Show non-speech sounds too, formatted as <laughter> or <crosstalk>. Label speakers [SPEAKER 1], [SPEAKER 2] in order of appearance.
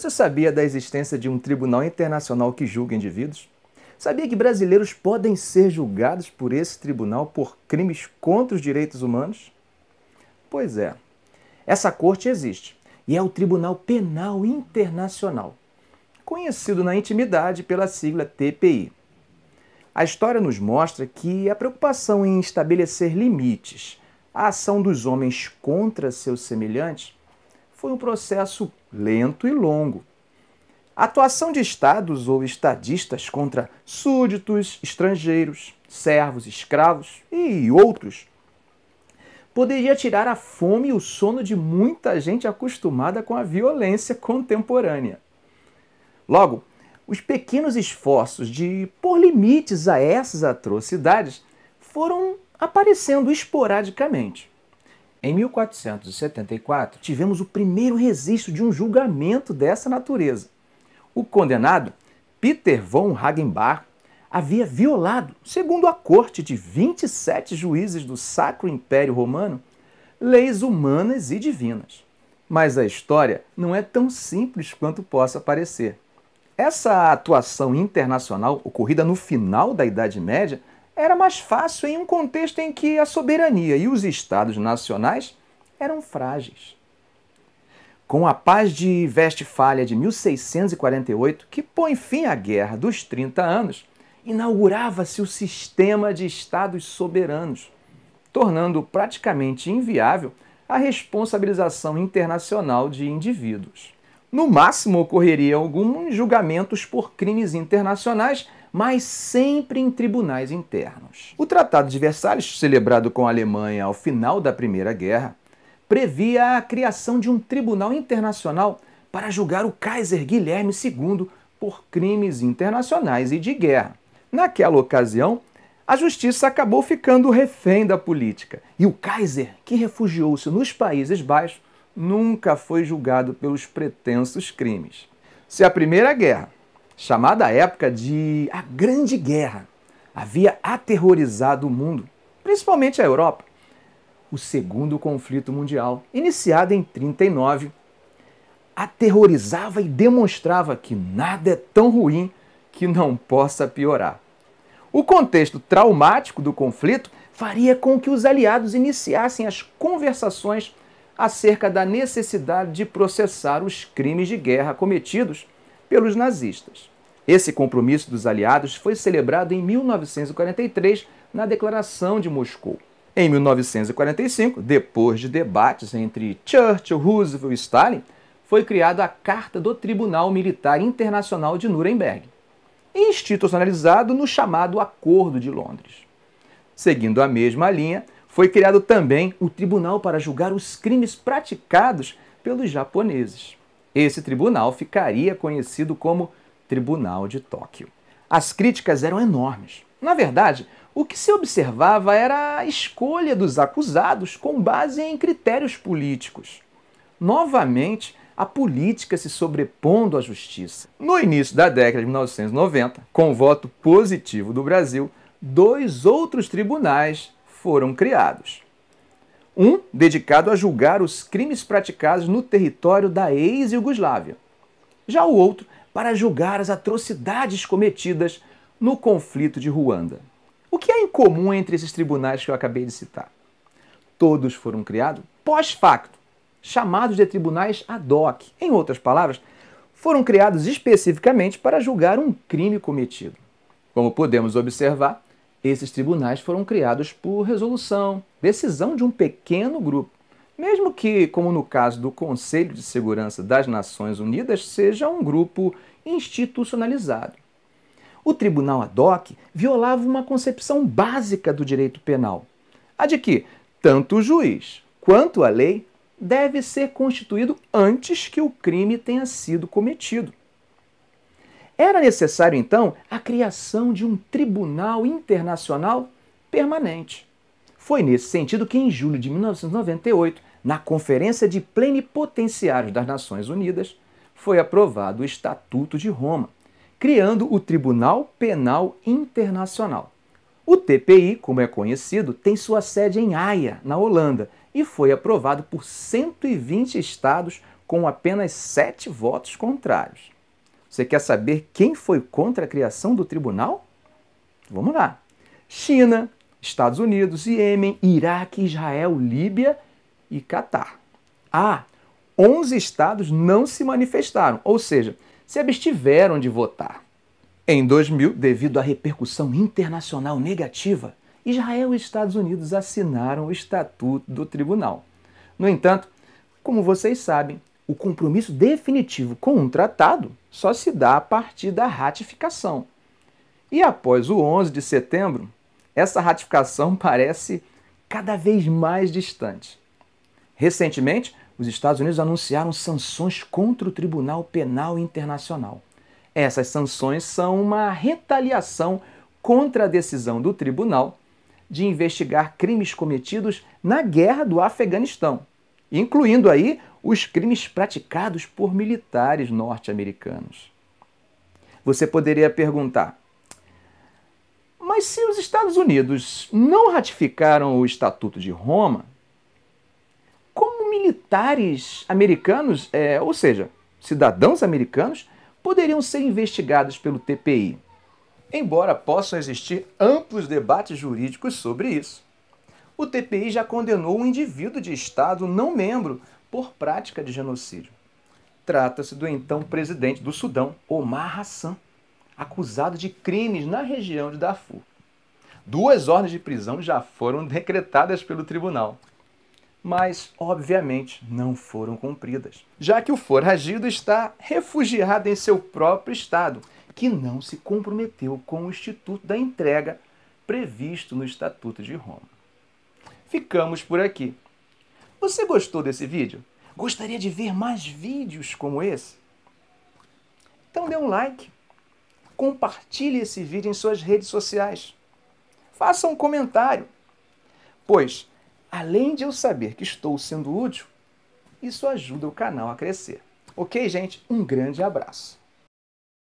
[SPEAKER 1] Você sabia da existência de um tribunal internacional que julga indivíduos? Sabia que brasileiros podem ser julgados por esse tribunal por crimes contra os direitos humanos? Pois é, essa corte existe e é o Tribunal Penal Internacional, conhecido na intimidade pela sigla TPI. A história nos mostra que a preocupação em estabelecer limites à ação dos homens contra seus semelhantes foi um processo lento e longo. A atuação de estados ou estadistas contra súditos, estrangeiros, servos, escravos e outros poderia tirar a fome e o sono de muita gente acostumada com a violência contemporânea. Logo, os pequenos esforços de pôr limites a essas atrocidades foram aparecendo esporadicamente. Em 1474, tivemos o primeiro registro de um julgamento dessa natureza. O condenado, Peter von Hagenbach, havia violado, segundo a corte de 27 juízes do Sacro Império Romano, leis humanas e divinas. Mas a história não é tão simples quanto possa parecer. Essa atuação internacional, ocorrida no final da Idade Média, era mais fácil em um contexto em que a soberania e os estados nacionais eram frágeis. Com a paz de Westfália de 1648, que põe fim à Guerra dos 30 anos, inaugurava-se o sistema de estados soberanos, tornando praticamente inviável a responsabilização internacional de indivíduos. No máximo ocorreriam alguns julgamentos por crimes internacionais mas sempre em tribunais internos. O Tratado de Versalhes, celebrado com a Alemanha ao final da Primeira Guerra, previa a criação de um tribunal internacional para julgar o Kaiser Guilherme II por crimes internacionais e de guerra. Naquela ocasião, a justiça acabou ficando refém da política e o Kaiser, que refugiou-se nos Países Baixos, nunca foi julgado pelos pretensos crimes. Se a Primeira Guerra chamada à época de a Grande Guerra, havia aterrorizado o mundo, principalmente a Europa. O segundo conflito mundial, iniciado em 39, aterrorizava e demonstrava que nada é tão ruim que não possa piorar. O contexto traumático do conflito faria com que os aliados iniciassem as conversações acerca da necessidade de processar os crimes de guerra cometidos pelos nazistas. Esse compromisso dos aliados foi celebrado em 1943 na Declaração de Moscou. Em 1945, depois de debates entre Churchill, Roosevelt e Stalin, foi criada a Carta do Tribunal Militar Internacional de Nuremberg, institucionalizado no chamado Acordo de Londres. Seguindo a mesma linha, foi criado também o Tribunal para julgar os crimes praticados pelos japoneses. Esse tribunal ficaria conhecido como Tribunal de Tóquio. As críticas eram enormes. Na verdade, o que se observava era a escolha dos acusados com base em critérios políticos. Novamente, a política se sobrepondo à justiça. No início da década de 1990, com voto positivo do Brasil, dois outros tribunais foram criados. Um dedicado a julgar os crimes praticados no território da ex-Yugoslávia. Já o outro para julgar as atrocidades cometidas no conflito de Ruanda. O que há em comum entre esses tribunais que eu acabei de citar? Todos foram criados pós-facto, chamados de tribunais ad hoc. Em outras palavras, foram criados especificamente para julgar um crime cometido. Como podemos observar, esses tribunais foram criados por resolução, decisão de um pequeno grupo mesmo que, como no caso do Conselho de Segurança das Nações Unidas, seja um grupo institucionalizado. O tribunal ad hoc violava uma concepção básica do direito penal, a de que tanto o juiz quanto a lei deve ser constituído antes que o crime tenha sido cometido. Era necessário, então, a criação de um tribunal internacional permanente. Foi nesse sentido que, em julho de 1998, na Conferência de Plenipotenciários das Nações Unidas, foi aprovado o Estatuto de Roma, criando o Tribunal Penal Internacional. O TPI, como é conhecido, tem sua sede em Haia, na Holanda, e foi aprovado por 120 estados com apenas sete votos contrários. Você quer saber quem foi contra a criação do tribunal? Vamos lá. China, Estados Unidos, Iêmen, Iraque, Israel, Líbia e Catar. Ah, 11 estados não se manifestaram, ou seja, se abstiveram de votar. Em 2000, devido à repercussão internacional negativa, Israel e Estados Unidos assinaram o Estatuto do Tribunal. No entanto, como vocês sabem, o compromisso definitivo com um tratado só se dá a partir da ratificação. E após o 11 de setembro, essa ratificação <laughs> parece cada vez mais distante. Recentemente, os Estados Unidos anunciaram sanções contra o Tribunal Penal Internacional. Essas sanções são uma retaliação contra a decisão do tribunal de investigar crimes cometidos na guerra do Afeganistão, incluindo aí os crimes praticados por militares norte-americanos. Você poderia perguntar: mas se os Estados Unidos não ratificaram o Estatuto de Roma, como militares americanos, é, ou seja, cidadãos americanos, poderiam ser investigados pelo TPI? Embora possam existir amplos debates jurídicos sobre isso. O TPI já condenou um indivíduo de Estado não membro por prática de genocídio. Trata-se do então presidente do Sudão, Omar Hassan acusado de crimes na região de Darfur. Duas ordens de prisão já foram decretadas pelo tribunal, mas obviamente não foram cumpridas, já que o foragido está refugiado em seu próprio estado, que não se comprometeu com o instituto da entrega previsto no Estatuto de Roma. Ficamos por aqui. Você gostou desse vídeo? Gostaria de ver mais vídeos como esse? Então dê um like compartilhe esse vídeo em suas redes sociais. Faça um comentário. Pois, além de eu saber que estou sendo útil, isso ajuda o canal a crescer. Ok, gente? Um grande abraço.